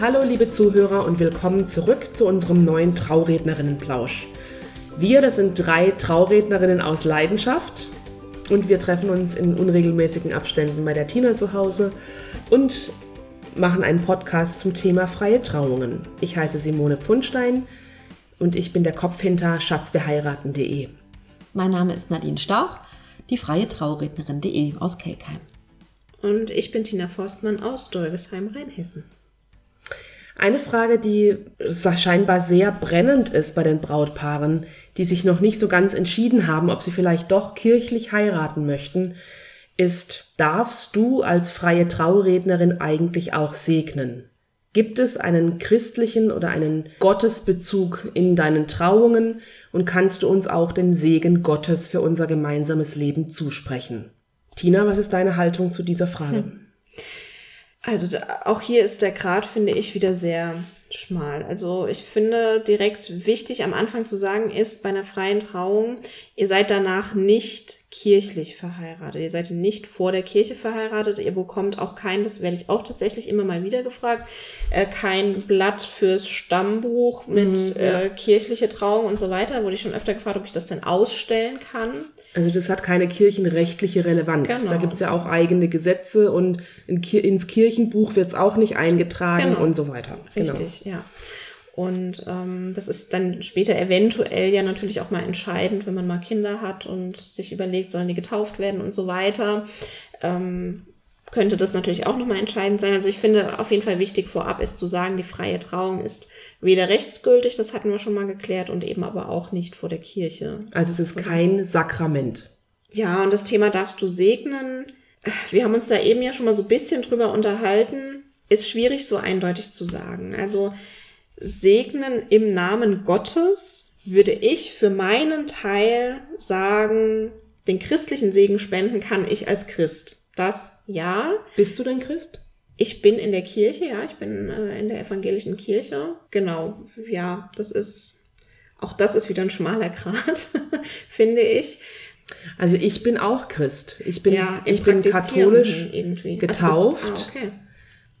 Hallo liebe Zuhörer und willkommen zurück zu unserem neuen Traurednerinnenplausch. Wir, das sind drei Traurednerinnen aus Leidenschaft und wir treffen uns in unregelmäßigen Abständen bei der Tina zu Hause und machen einen Podcast zum Thema freie Trauungen. Ich heiße Simone Pfundstein und ich bin der Kopf hinter schatzbeheiraten.de. Mein Name ist Nadine Stauch, die freie Traurednerin.de aus Kelkheim. Und ich bin Tina Forstmann aus Dolgesheim, Rheinhessen. Eine Frage, die scheinbar sehr brennend ist bei den Brautpaaren, die sich noch nicht so ganz entschieden haben, ob sie vielleicht doch kirchlich heiraten möchten, ist, darfst du als freie Traurednerin eigentlich auch segnen? Gibt es einen christlichen oder einen Gottesbezug in deinen Trauungen und kannst du uns auch den Segen Gottes für unser gemeinsames Leben zusprechen? Tina, was ist deine Haltung zu dieser Frage? Hm. Also da, auch hier ist der Grad, finde ich, wieder sehr schmal. Also ich finde direkt wichtig am Anfang zu sagen ist, bei einer freien Trauung, ihr seid danach nicht kirchlich verheiratet. Ihr seid nicht vor der Kirche verheiratet. Ihr bekommt auch kein, das werde ich auch tatsächlich immer mal wieder gefragt, äh, kein Blatt fürs Stammbuch mit mhm, ja. äh, kirchliche Trauung und so weiter. Da wurde ich schon öfter gefragt, ob ich das denn ausstellen kann. Also das hat keine kirchenrechtliche Relevanz. Genau. Da gibt's ja auch eigene Gesetze und in, ins Kirchenbuch wird's auch nicht eingetragen genau. und so weiter. Genau. Richtig, ja. Und ähm, das ist dann später eventuell ja natürlich auch mal entscheidend, wenn man mal Kinder hat und sich überlegt, sollen die getauft werden und so weiter. Ähm, könnte das natürlich auch nochmal entscheidend sein. Also ich finde auf jeden Fall wichtig vorab ist zu sagen, die freie Trauung ist weder rechtsgültig, das hatten wir schon mal geklärt, und eben aber auch nicht vor der Kirche. Also es ist kein Sakrament. Ja, und das Thema darfst du segnen. Wir haben uns da eben ja schon mal so ein bisschen drüber unterhalten. Ist schwierig so eindeutig zu sagen. Also segnen im Namen Gottes würde ich für meinen Teil sagen, den christlichen Segen spenden kann ich als Christ. Das ja. Bist du denn Christ? Ich bin in der Kirche, ja, ich bin äh, in der evangelischen Kirche. Genau, ja, das ist, auch das ist wieder ein schmaler Grad, finde ich. Also ich bin auch Christ. Ich bin, ja, ich bin katholisch getauft. Ach, bist, ah, okay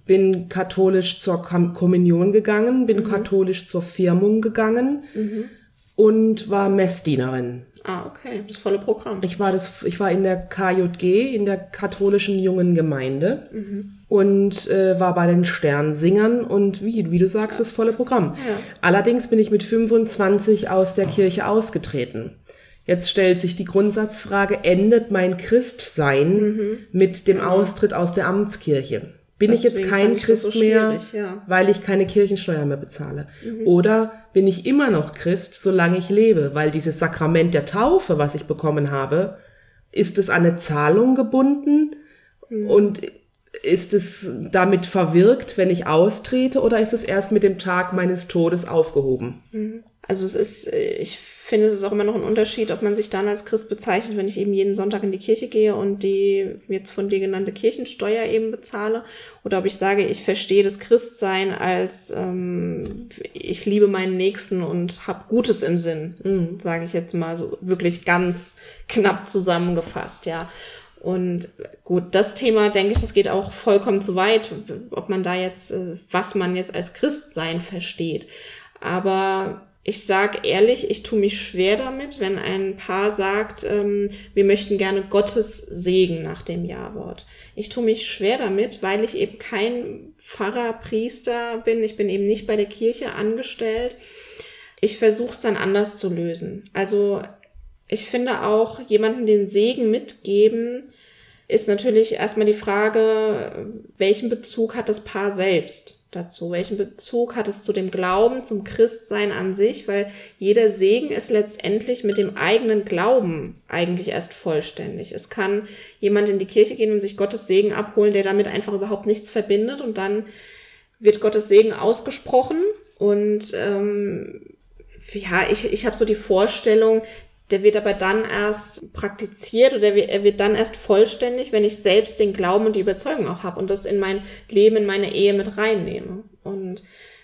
bin katholisch zur Kommunion gegangen, bin mhm. katholisch zur Firmung gegangen mhm. und war Messdienerin. Ah, okay, das volle Programm. Ich war das, ich war in der KJG, in der katholischen jungen Gemeinde mhm. und äh, war bei den Sternsingern und wie, wie du sagst, das volle Programm. Ja. Allerdings bin ich mit 25 aus der Kirche ausgetreten. Jetzt stellt sich die Grundsatzfrage, endet mein Christsein mhm. mit dem genau. Austritt aus der Amtskirche? Bin Deswegen ich jetzt kein Christ so mehr, ja. weil ich keine Kirchensteuer mehr bezahle? Mhm. Oder bin ich immer noch Christ, solange ich lebe? Weil dieses Sakrament der Taufe, was ich bekommen habe, ist es an eine Zahlung gebunden mhm. und ist es damit verwirkt, wenn ich austrete, oder ist es erst mit dem Tag meines Todes aufgehoben? Mhm. Also es ist, äh, ich finde, es ist auch immer noch ein Unterschied, ob man sich dann als Christ bezeichnet, wenn ich eben jeden Sonntag in die Kirche gehe und die jetzt von dir genannte Kirchensteuer eben bezahle, oder ob ich sage, ich verstehe das Christsein als ähm, ich liebe meinen Nächsten und habe Gutes im Sinn, mhm. sage ich jetzt mal so wirklich ganz knapp zusammengefasst, ja. Und gut, das Thema, denke ich, das geht auch vollkommen zu weit, ob man da jetzt, äh, was man jetzt als Christsein versteht. Aber ich sage ehrlich, ich tue mich schwer damit, wenn ein Paar sagt, ähm, wir möchten gerne Gottes Segen nach dem Ja-Wort. Ich tue mich schwer damit, weil ich eben kein Pfarrer, Priester bin. Ich bin eben nicht bei der Kirche angestellt. Ich versuche es dann anders zu lösen. Also ich finde auch, jemanden den Segen mitgeben, ist natürlich erstmal die Frage, welchen Bezug hat das Paar selbst dazu? Welchen Bezug hat es zu dem Glauben, zum Christsein an sich? Weil jeder Segen ist letztendlich mit dem eigenen Glauben eigentlich erst vollständig. Es kann jemand in die Kirche gehen und sich Gottes Segen abholen, der damit einfach überhaupt nichts verbindet und dann wird Gottes Segen ausgesprochen und ähm, ja, ich, ich habe so die Vorstellung, der wird aber dann erst praktiziert oder er wird dann erst vollständig, wenn ich selbst den Glauben und die Überzeugung auch habe und das in mein Leben, in meine Ehe mit reinnehme. Und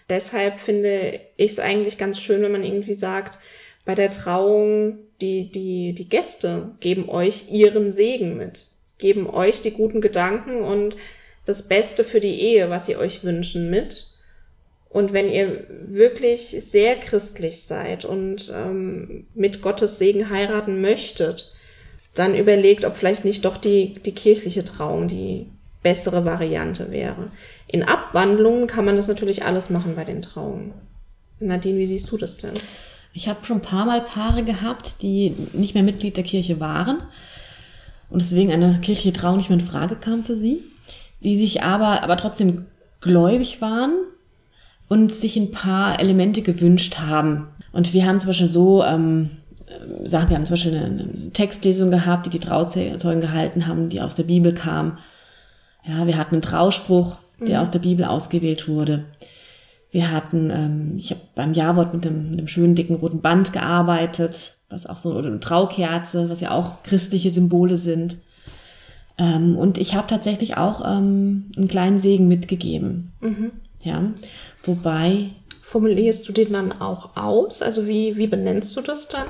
deshalb finde ich es eigentlich ganz schön, wenn man irgendwie sagt, bei der Trauung, die, die, die Gäste geben euch ihren Segen mit, geben euch die guten Gedanken und das Beste für die Ehe, was sie euch wünschen mit. Und wenn ihr wirklich sehr christlich seid und ähm, mit Gottes Segen heiraten möchtet, dann überlegt, ob vielleicht nicht doch die, die kirchliche Trauung die bessere Variante wäre. In Abwandlungen kann man das natürlich alles machen bei den Trauungen. Nadine, wie siehst du das denn? Ich habe schon ein paar Mal Paare gehabt, die nicht mehr Mitglied der Kirche waren und deswegen eine kirchliche Trauung nicht mehr in Frage kam für sie, die sich aber, aber trotzdem gläubig waren und sich ein paar Elemente gewünscht haben. Und wir haben zum Beispiel so ähm, Sachen, wir haben zum Beispiel eine, eine Textlesung gehabt, die die Trauzeugen gehalten haben, die aus der Bibel kam. Ja, wir hatten einen Trauspruch, der mhm. aus der Bibel ausgewählt wurde. Wir hatten, ähm, ich habe beim Jawort mit dem, mit dem schönen dicken roten Band gearbeitet, was auch so, oder eine Traukerze, was ja auch christliche Symbole sind. Ähm, und ich habe tatsächlich auch ähm, einen kleinen Segen mitgegeben. Mhm. Ja, wobei. Formulierst du den dann auch aus? Also wie, wie benennst du das dann?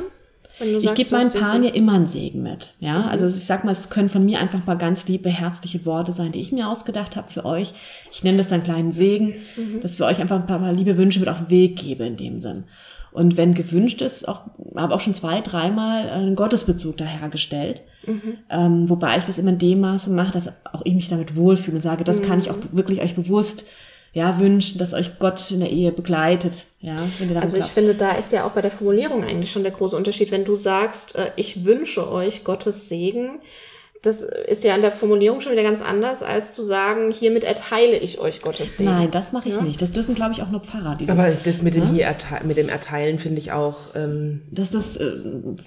ich gebe meinen Paaren ja immer einen Segen mit. Ja, mhm. also ich sag mal, es können von mir einfach mal ganz liebe, herzliche Worte sein, die ich mir ausgedacht habe für euch. Ich nenne das dann kleinen Segen, mhm. dass wir euch einfach ein paar, paar liebe Wünsche mit auf den Weg geben in dem Sinn. Und wenn gewünscht ist, auch, habe auch schon zwei, dreimal einen Gottesbezug dahergestellt. Mhm. Ähm, wobei ich das immer in dem Maße mache, dass auch ich mich damit wohlfühle und sage, das kann ich mhm. auch wirklich euch bewusst ja, wünschen, dass euch Gott in der Ehe begleitet. Ja, wenn ihr also ich finde, da ist ja auch bei der Formulierung eigentlich schon der große Unterschied. Wenn du sagst, äh, ich wünsche euch Gottes Segen, das ist ja an der Formulierung schon wieder ganz anders, als zu sagen, hiermit erteile ich euch Gottes Segen. Nein, das mache ich ja? nicht. Das dürfen, glaube ich, auch nur Pfarrer. Dieses, Aber das mit dem ne? hier erteilen, mit dem Erteilen finde ich auch. Ähm, das, das äh,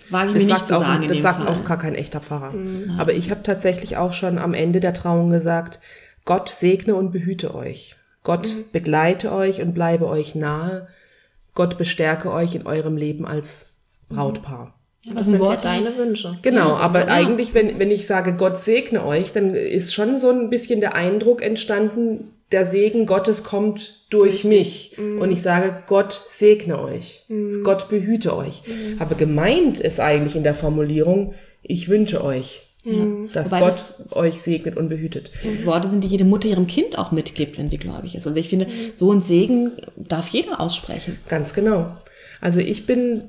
wage ich mir nicht zu auch, sagen. Das sagt Fall. auch gar kein echter Pfarrer. Mhm. Aber ich habe tatsächlich auch schon am Ende der Trauung gesagt, Gott segne und behüte euch. Gott mhm. begleite euch und bleibe euch nahe. Gott bestärke euch in eurem Leben als Brautpaar. Ja, das sind Worte. ja deine Wünsche. Genau, ja, aber eigentlich, wenn, wenn ich sage, Gott segne euch, dann ist schon so ein bisschen der Eindruck entstanden, der Segen Gottes kommt durch mich. Mhm. Und ich sage, Gott segne euch. Mhm. Gott behüte euch. Mhm. Aber gemeint ist eigentlich in der Formulierung, ich wünsche euch. Mhm. Dass Wobei Gott das, euch segnet und behütet. Worte sind, die jede Mutter ihrem Kind auch mitgibt, wenn sie gläubig ist. Also ich finde, so ein Segen darf jeder aussprechen. Ganz genau. Also ich bin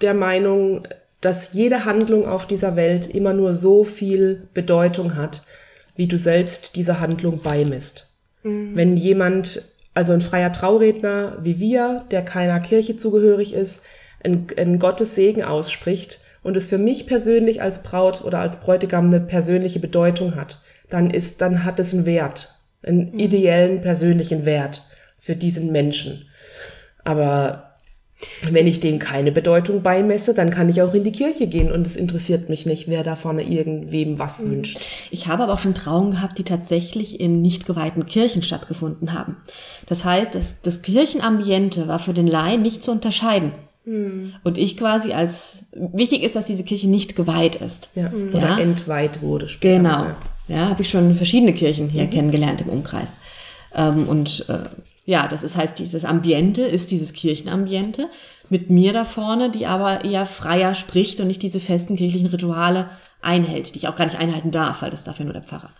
der Meinung, dass jede Handlung auf dieser Welt immer nur so viel Bedeutung hat, wie du selbst dieser Handlung beimisst. Mhm. Wenn jemand, also ein freier Trauredner wie wir, der keiner Kirche zugehörig ist, ein, ein Gottes Segen ausspricht, und es für mich persönlich als Braut oder als Bräutigam eine persönliche Bedeutung hat, dann ist, dann hat es einen Wert, einen mhm. ideellen persönlichen Wert für diesen Menschen. Aber wenn ich dem keine Bedeutung beimesse, dann kann ich auch in die Kirche gehen und es interessiert mich nicht, wer da vorne irgendwem was mhm. wünscht. Ich habe aber auch schon Trauungen gehabt, die tatsächlich in nicht geweihten Kirchen stattgefunden haben. Das heißt, das, das Kirchenambiente war für den Laien nicht zu unterscheiden. Hm. Und ich quasi als, wichtig ist, dass diese Kirche nicht geweiht ist. Ja. Oder ja? entweiht wurde. Später. Genau. Ja, habe ich schon verschiedene Kirchen hier mhm. kennengelernt im Umkreis. Ähm, und äh, ja, das ist, heißt, dieses Ambiente ist dieses Kirchenambiente mit mir da vorne, die aber eher freier spricht und nicht diese festen kirchlichen Rituale einhält, die ich auch gar nicht einhalten darf, weil das darf ja nur der Pfarrer.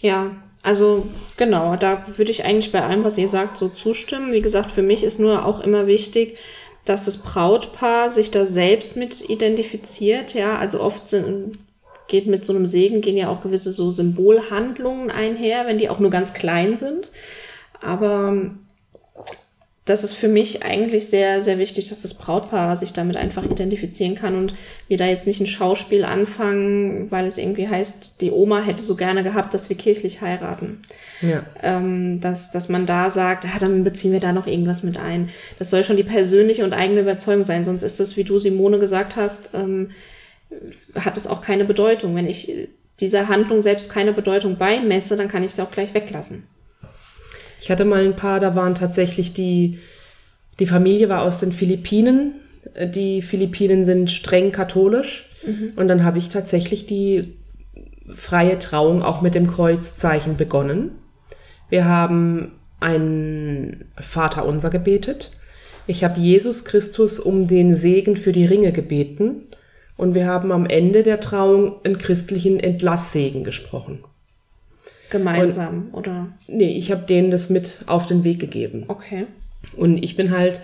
Ja, also genau, da würde ich eigentlich bei allem, was ihr sagt, so zustimmen. Wie gesagt, für mich ist nur auch immer wichtig, dass das Brautpaar sich da selbst mit identifiziert. Ja, also oft sind, geht mit so einem Segen gehen ja auch gewisse so Symbolhandlungen einher, wenn die auch nur ganz klein sind. Aber das ist für mich eigentlich sehr, sehr wichtig, dass das Brautpaar sich damit einfach identifizieren kann und wir da jetzt nicht ein Schauspiel anfangen, weil es irgendwie heißt, die Oma hätte so gerne gehabt, dass wir kirchlich heiraten. Ja. Ähm, dass, dass man da sagt, ah, dann beziehen wir da noch irgendwas mit ein. Das soll schon die persönliche und eigene Überzeugung sein, sonst ist das, wie du Simone gesagt hast, ähm, hat es auch keine Bedeutung. Wenn ich dieser Handlung selbst keine Bedeutung beimesse, dann kann ich sie auch gleich weglassen. Ich hatte mal ein paar, da waren tatsächlich die, die Familie war aus den Philippinen. Die Philippinen sind streng katholisch. Mhm. Und dann habe ich tatsächlich die freie Trauung auch mit dem Kreuzzeichen begonnen. Wir haben ein Vater unser gebetet. Ich habe Jesus Christus um den Segen für die Ringe gebeten. Und wir haben am Ende der Trauung einen christlichen Entlasssegen gesprochen. Gemeinsam, und, oder? Nee, ich habe denen das mit auf den Weg gegeben. Okay. Und ich bin halt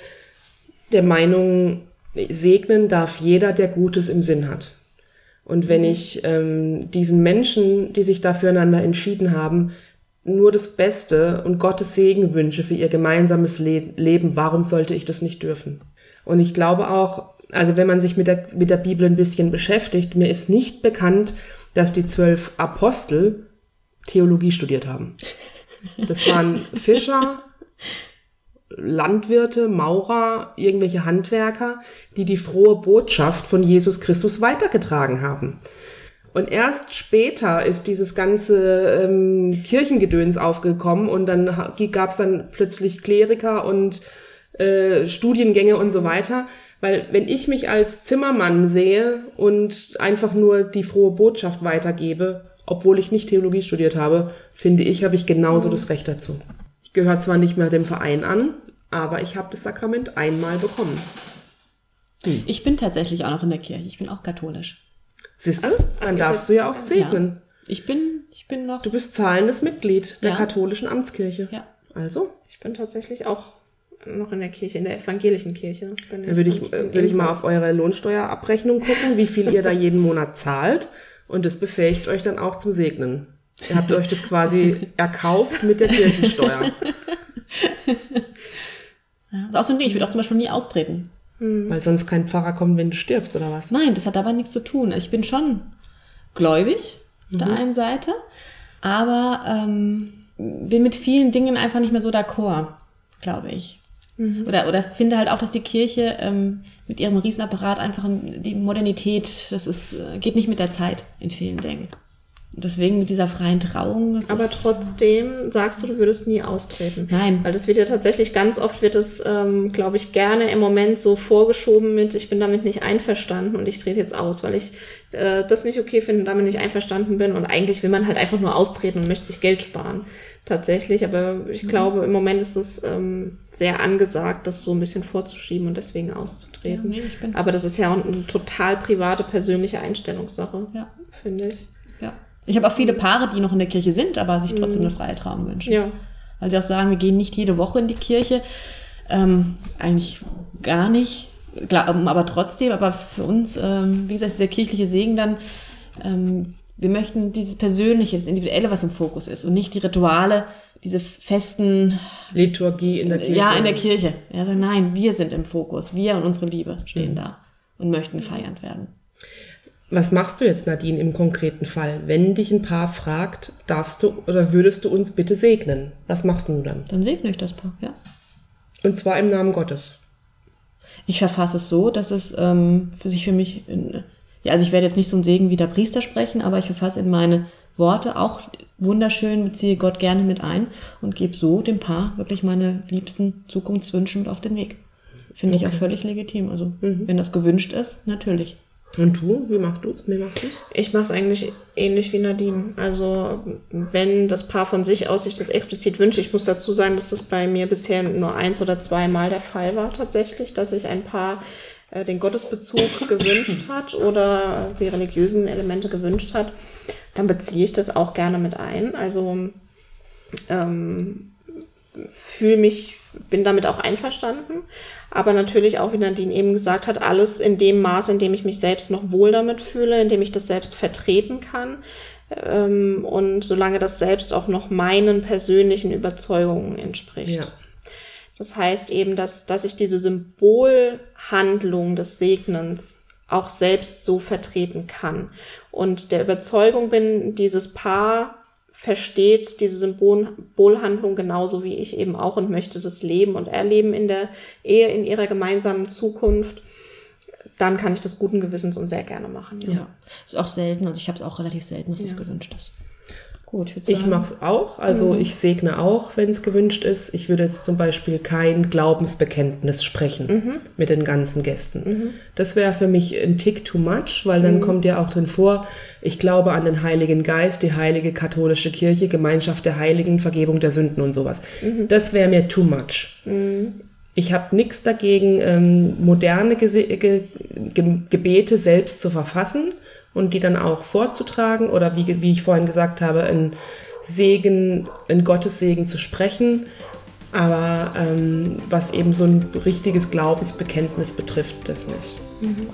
der Meinung, segnen darf jeder, der Gutes im Sinn hat. Und wenn ich ähm, diesen Menschen, die sich da füreinander entschieden haben, nur das Beste und Gottes Segen wünsche für ihr gemeinsames Le Leben, warum sollte ich das nicht dürfen? Und ich glaube auch, also wenn man sich mit der, mit der Bibel ein bisschen beschäftigt, mir ist nicht bekannt, dass die zwölf Apostel Theologie studiert haben. Das waren Fischer, Landwirte, Maurer, irgendwelche Handwerker, die die frohe Botschaft von Jesus Christus weitergetragen haben. Und erst später ist dieses ganze ähm, Kirchengedöns aufgekommen und dann gab es dann plötzlich Kleriker und äh, Studiengänge und so weiter. Weil wenn ich mich als Zimmermann sehe und einfach nur die frohe Botschaft weitergebe, obwohl ich nicht Theologie studiert habe, finde ich, habe ich genauso das Recht dazu. Ich gehöre zwar nicht mehr dem Verein an, aber ich habe das Sakrament einmal bekommen. Hm. Ich bin tatsächlich auch noch in der Kirche. Ich bin auch katholisch. Siehst du? Dann darfst du ja auch segnen. Ja. Ich bin, ich bin noch. Du bist zahlendes Mitglied der ja. katholischen Amtskirche. Ja. Also? Ich bin tatsächlich auch noch in der Kirche, in der evangelischen Kirche. Bin Dann würde ich, würde ich mal auf eure Lohnsteuerabrechnung gucken, wie viel ihr da jeden Monat zahlt. Und das befähigt euch dann auch zum Segnen. Ihr habt euch das quasi erkauft mit der Kirchensteuer. Ja, also außerdem, ich würde auch zum Beispiel nie austreten. Hm. Weil sonst kein Pfarrer kommt, wenn du stirbst, oder was? Nein, das hat aber nichts zu tun. Ich bin schon gläubig auf mhm. der einen Seite, aber ähm, bin mit vielen Dingen einfach nicht mehr so d'accord, glaube ich. Mhm. Oder, oder finde halt auch, dass die Kirche ähm, mit ihrem Riesenapparat einfach die Modernität, das ist, äh, geht nicht mit der Zeit in vielen Dingen deswegen mit dieser freien Trauung. Aber trotzdem sagst du, du würdest nie austreten. Nein. Weil das wird ja tatsächlich ganz oft wird es, ähm, glaube ich, gerne im Moment so vorgeschoben mit, ich bin damit nicht einverstanden und ich trete jetzt aus, weil ich äh, das nicht okay finde und damit nicht einverstanden bin. Und eigentlich will man halt einfach nur austreten und möchte sich Geld sparen. Tatsächlich. Aber ich mhm. glaube, im Moment ist es ähm, sehr angesagt, das so ein bisschen vorzuschieben und deswegen auszutreten. Ja, nee, Aber das ist ja eine total private, persönliche Einstellungssache, ja. finde ich. Ja. Ich habe auch viele Paare, die noch in der Kirche sind, aber sich trotzdem eine freie Trauung wünschen. Ja. Weil sie auch sagen, wir gehen nicht jede Woche in die Kirche. Ähm, eigentlich gar nicht. Glauben aber trotzdem, aber für uns, ähm, wie gesagt, dieser kirchliche Segen dann, ähm, wir möchten dieses Persönliche, das Individuelle, was im Fokus ist und nicht die Rituale, diese festen Liturgie in der Kirche. Ja, in der Kirche. Ja, also nein, wir sind im Fokus. Wir und unsere Liebe stehen mhm. da und möchten feiern werden. Was machst du jetzt, Nadine, im konkreten Fall? Wenn dich ein Paar fragt, darfst du oder würdest du uns bitte segnen? Was machst du dann? Dann segne ich das Paar, ja. Und zwar im Namen Gottes. Ich verfasse es so, dass es ähm, für sich für mich, in, ja, also ich werde jetzt nicht so ein Segen wie der Priester sprechen, aber ich verfasse in meine Worte auch wunderschön, beziehe Gott gerne mit ein und gebe so dem Paar wirklich meine liebsten Zukunftswünsche mit auf den Weg. Finde okay. ich auch völlig legitim. Also, mhm. wenn das gewünscht ist, natürlich. Und du, wie machst du es? Wie machst du's? Ich mache es eigentlich ähnlich wie Nadine. Also wenn das Paar von sich aus sich das explizit wünscht, ich muss dazu sagen, dass das bei mir bisher nur eins oder zweimal der Fall war tatsächlich, dass sich ein Paar äh, den Gottesbezug gewünscht hat oder die religiösen Elemente gewünscht hat, dann beziehe ich das auch gerne mit ein. Also ähm, fühle mich, bin damit auch einverstanden. Aber natürlich auch, wie Nadine eben gesagt hat, alles in dem Maß, in dem ich mich selbst noch wohl damit fühle, in dem ich das selbst vertreten kann. Ähm, und solange das selbst auch noch meinen persönlichen Überzeugungen entspricht. Ja. Das heißt eben, dass, dass ich diese Symbolhandlung des Segnens auch selbst so vertreten kann. Und der Überzeugung bin, dieses Paar versteht diese Symbolhandlung genauso wie ich eben auch und möchte das leben und erleben in der Ehe, in ihrer gemeinsamen Zukunft, dann kann ich das guten Gewissens und sehr gerne machen. Ja, ja. ist auch selten, also ich habe es auch relativ selten, dass ja. es gewünscht ist. Gut, ich, mache es auch. Also mhm. ich segne auch, wenn es gewünscht ist. Ich würde jetzt zum Beispiel kein Glaubensbekenntnis sprechen mhm. mit den ganzen Gästen. Mhm. Das wäre für mich ein Tick too much, weil dann mhm. kommt ja auch drin vor, ich glaube an den Heiligen Geist, die heilige katholische Kirche, Gemeinschaft der Heiligen, Vergebung der Sünden und sowas. Mhm. Das wäre mir too much. Mhm. Ich habe nichts dagegen, ähm, moderne Gese Ge Ge Gebete selbst zu verfassen und die dann auch vorzutragen oder wie, wie ich vorhin gesagt habe, ein Segen, in Gottes Segen zu sprechen. Aber ähm, was eben so ein richtiges Glaubensbekenntnis betrifft, das nicht. Mhm.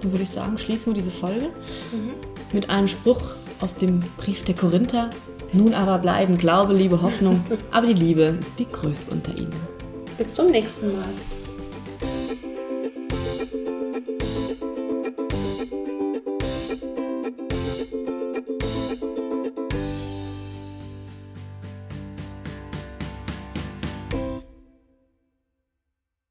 Dann würde ich sagen, schließen wir diese Folge mhm. mit einem Spruch aus dem Brief der Korinther. Nun aber bleiben Glaube, Liebe, Hoffnung, aber die Liebe ist die größte unter ihnen. Bis zum nächsten Mal.